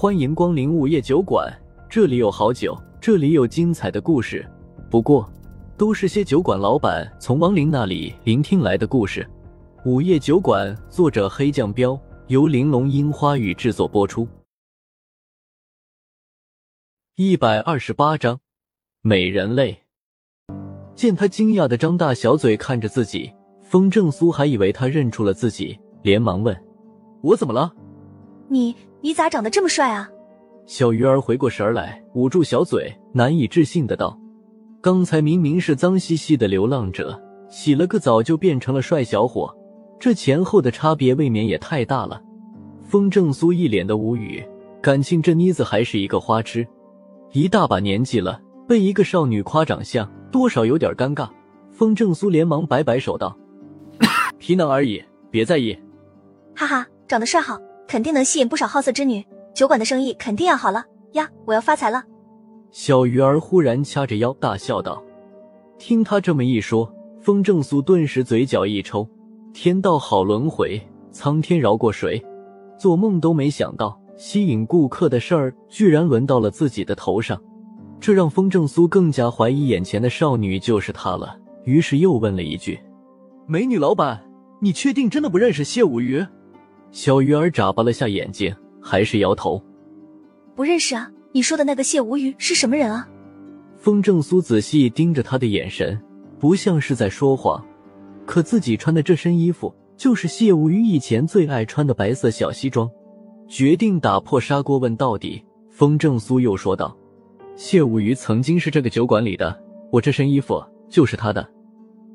欢迎光临午夜酒馆，这里有好酒，这里有精彩的故事。不过，都是些酒馆老板从亡灵那里聆听来的故事。午夜酒馆，作者黑酱标，由玲珑樱花雨制作播出。一百二十八章，美人泪。见他惊讶的张大小嘴看着自己，风正苏还以为他认出了自己，连忙问：“我怎么了？”你你咋长得这么帅啊？小鱼儿回过神来，捂住小嘴，难以置信的道：“刚才明明是脏兮兮的流浪者，洗了个澡就变成了帅小伙，这前后的差别未免也太大了。”风正苏一脸的无语，感情这妮子还是一个花痴，一大把年纪了，被一个少女夸长相，多少有点尴尬。风正苏连忙摆摆手道：“皮囊而已，别在意。”哈哈，长得帅好。肯定能吸引不少好色之女，酒馆的生意肯定要好了呀！我要发财了。小鱼儿忽然掐着腰大笑道：“听他这么一说，风正苏顿时嘴角一抽。天道好轮回，苍天饶过谁？做梦都没想到，吸引顾客的事儿居然轮到了自己的头上。这让风正苏更加怀疑眼前的少女就是他了。于是又问了一句：‘美女老板，你确定真的不认识谢无鱼？’”小鱼儿眨巴了下眼睛，还是摇头，不认识啊。你说的那个谢无鱼是什么人啊？风正苏仔细盯着他的眼神，不像是在说谎。可自己穿的这身衣服，就是谢无鱼以前最爱穿的白色小西装。决定打破砂锅问到底，风正苏又说道：“谢无鱼曾经是这个酒馆里的，我这身衣服就是他的。”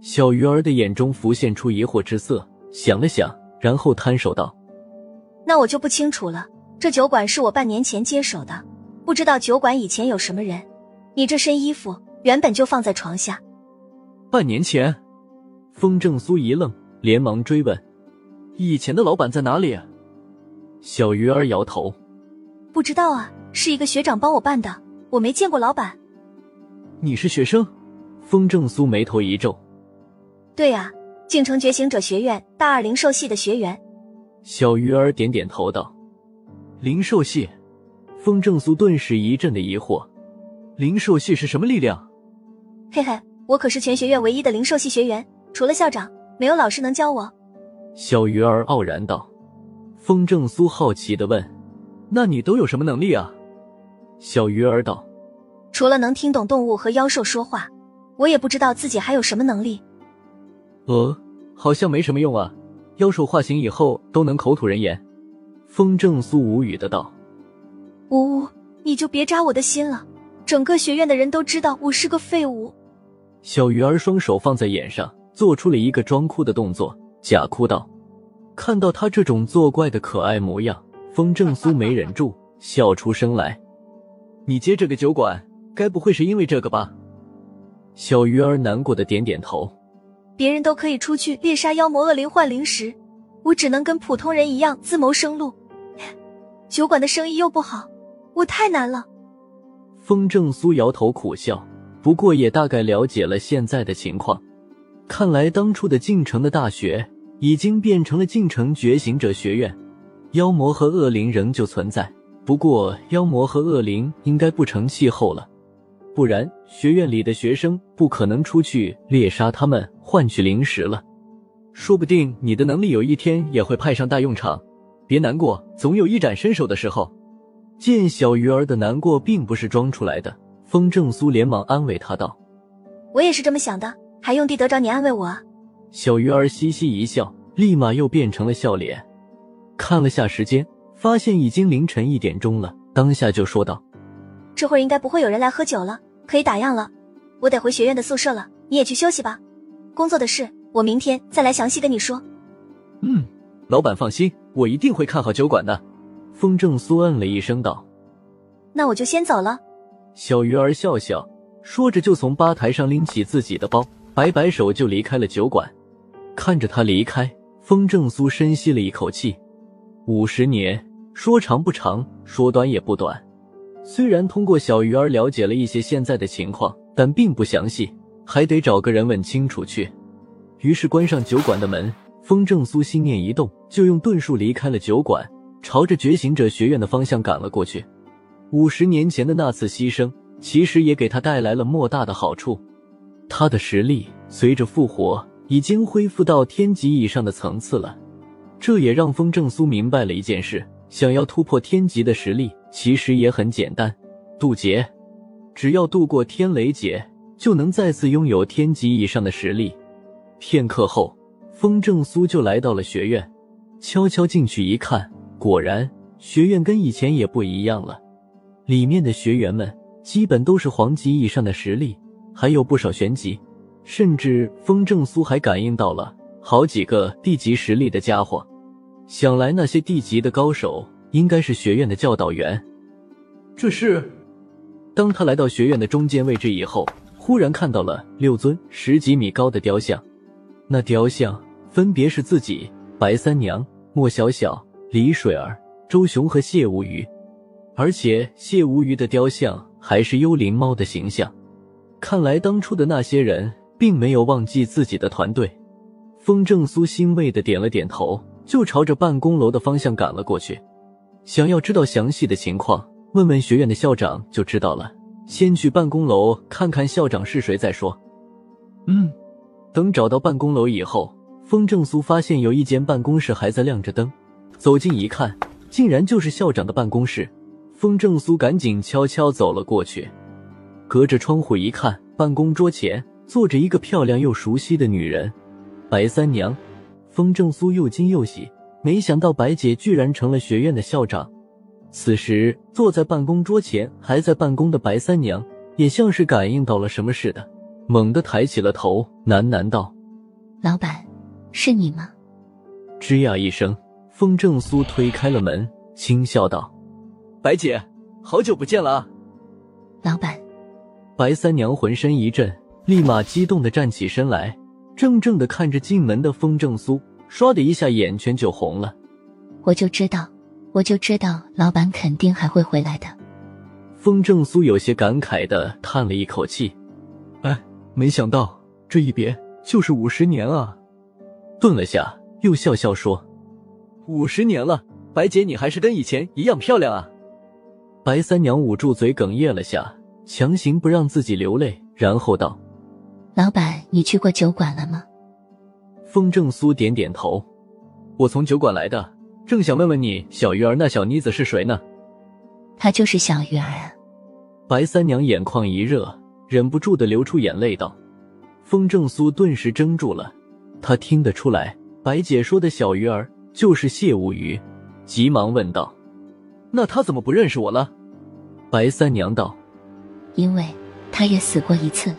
小鱼儿的眼中浮现出疑惑之色，想了想，然后摊手道。那我就不清楚了。这酒馆是我半年前接手的，不知道酒馆以前有什么人。你这身衣服原本就放在床下。半年前，风正苏一愣，连忙追问：“以前的老板在哪里？”小鱼儿摇头：“不知道啊，是一个学长帮我办的，我没见过老板。”你是学生？风正苏眉头一皱：“对呀，京城觉醒者学院大二灵兽系的学员。”小鱼儿点点头道：“灵兽系。”风正苏顿时一阵的疑惑：“灵兽系是什么力量？”嘿嘿，我可是全学院唯一的灵兽系学员，除了校长，没有老师能教我。”小鱼儿傲然道。风正苏好奇的问：“那你都有什么能力啊？”小鱼儿道：“除了能听懂动物和妖兽说话，我也不知道自己还有什么能力。”呃，好像没什么用啊。妖兽化形以后都能口吐人言，风正苏无语的道：“呜呜，你就别扎我的心了，整个学院的人都知道我是个废物。”小鱼儿双手放在眼上，做出了一个装哭的动作，假哭道：“看到他这种作怪的可爱模样，风正苏没忍住 笑出声来。你接这个酒馆，该不会是因为这个吧？”小鱼儿难过的点点头。别人都可以出去猎杀妖魔恶灵换灵石，我只能跟普通人一样自谋生路。酒馆的生意又不好，我太难了。风正苏摇头苦笑，不过也大概了解了现在的情况。看来当初的晋城的大学已经变成了晋城觉醒者学院，妖魔和恶灵仍旧存在，不过妖魔和恶灵应该不成气候了。不然，学院里的学生不可能出去猎杀他们换取零食了。说不定你的能力有一天也会派上大用场。别难过，总有一展身手的时候。见小鱼儿的难过并不是装出来的，风正苏连忙安慰他道：“我也是这么想的，还用地得着你安慰我？”小鱼儿嘻嘻一笑，立马又变成了笑脸。看了下时间，发现已经凌晨一点钟了，当下就说道。这会儿应该不会有人来喝酒了，可以打烊了。我得回学院的宿舍了，你也去休息吧。工作的事，我明天再来详细跟你说。嗯，老板放心，我一定会看好酒馆的。风正苏嗯了一声道：“那我就先走了。”小鱼儿笑笑，说着就从吧台上拎起自己的包，摆摆手就离开了酒馆。看着他离开，风正苏深吸了一口气。五十年，说长不长，说短也不短。虽然通过小鱼儿了解了一些现在的情况，但并不详细，还得找个人问清楚去。于是关上酒馆的门，风正苏心念一动，就用遁术离开了酒馆，朝着觉醒者学院的方向赶了过去。五十年前的那次牺牲，其实也给他带来了莫大的好处。他的实力随着复活，已经恢复到天级以上的层次了。这也让风正苏明白了一件事：想要突破天级的实力，其实也很简单，渡劫。只要渡过天雷劫，就能再次拥有天级以上的实力。片刻后，风正苏就来到了学院，悄悄进去一看，果然学院跟以前也不一样了。里面的学员们基本都是黄级以上的实力，还有不少玄级，甚至风正苏还感应到了好几个地级实力的家伙。想来那些地级的高手应该是学院的教导员。这是，当他来到学院的中间位置以后，忽然看到了六尊十几米高的雕像。那雕像分别是自己、白三娘、莫小小、李水儿、周雄和谢无虞，而且谢无虞的雕像还是幽灵猫的形象。看来当初的那些人并没有忘记自己的团队。风正苏欣慰的点了点头。就朝着办公楼的方向赶了过去，想要知道详细的情况，问问学院的校长就知道了。先去办公楼看看校长是谁再说。嗯，等找到办公楼以后，风正苏发现有一间办公室还在亮着灯，走近一看，竟然就是校长的办公室。风正苏赶紧悄悄走了过去，隔着窗户一看，办公桌前坐着一个漂亮又熟悉的女人，白三娘。风正苏又惊又喜，没想到白姐居然成了学院的校长。此时坐在办公桌前还在办公的白三娘，也像是感应到了什么似的，猛地抬起了头，喃喃道：“老板，是你吗？”吱呀一声，风正苏推开了门，轻笑道：“白姐，好久不见了啊！”老板，白三娘浑身一震，立马激动的站起身来。怔怔的看着进门的风正苏，唰的一下眼圈就红了。我就知道，我就知道，老板肯定还会回来的。风正苏有些感慨的叹了一口气，哎，没想到这一别就是五十年啊！顿了下，又笑笑说：“五十年了，白姐你还是跟以前一样漂亮啊！”白三娘捂住嘴哽咽了下，强行不让自己流泪，然后道。老板，你去过酒馆了吗？风正苏点点头。我从酒馆来的，正想问问你，小鱼儿那小妮子是谁呢？她就是小鱼儿啊。白三娘眼眶一热，忍不住的流出眼泪道。风正苏顿时怔住了，他听得出来，白姐说的小鱼儿就是谢无鱼，急忙问道：“那他怎么不认识我了？”白三娘道：“因为他也死过一次了。”